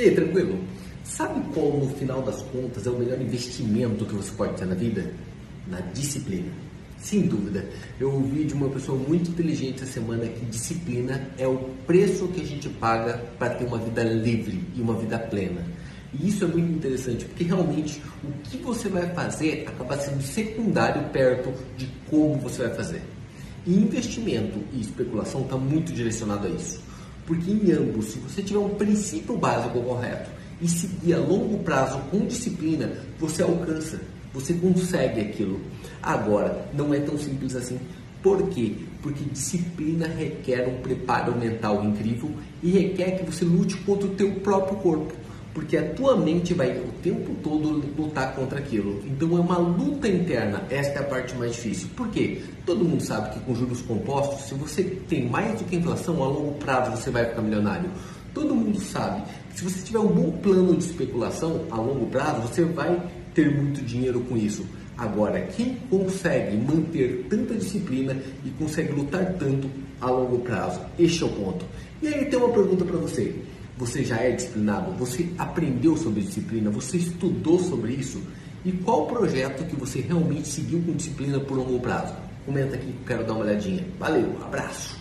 E aí, tranquilo? Sabe qual, no final das contas, é o melhor investimento que você pode ter na vida? Na disciplina. Sem dúvida. Eu ouvi de uma pessoa muito inteligente essa semana que disciplina é o preço que a gente paga para ter uma vida livre e uma vida plena. E isso é muito interessante, porque realmente o que você vai fazer acaba sendo secundário perto de como você vai fazer. E investimento e especulação está muito direcionado a isso. Porque em ambos, se você tiver um princípio básico correto e seguir a longo prazo com disciplina, você alcança, você consegue aquilo. Agora, não é tão simples assim. Por quê? Porque disciplina requer um preparo mental incrível e requer que você lute contra o teu próprio corpo porque a tua mente vai o tempo todo lutar contra aquilo. Então é uma luta interna, esta é a parte mais difícil. Por quê? Todo mundo sabe que com juros compostos, se você tem mais do que inflação, a longo prazo você vai ficar milionário. Todo mundo sabe que se você tiver um bom plano de especulação a longo prazo, você vai ter muito dinheiro com isso. Agora, quem consegue manter tanta disciplina e consegue lutar tanto a longo prazo? Este é o ponto. E aí tem uma pergunta para você. Você já é disciplinado? Você aprendeu sobre disciplina? Você estudou sobre isso? E qual projeto que você realmente seguiu com disciplina por longo prazo? Comenta aqui quero dar uma olhadinha. Valeu, abraço!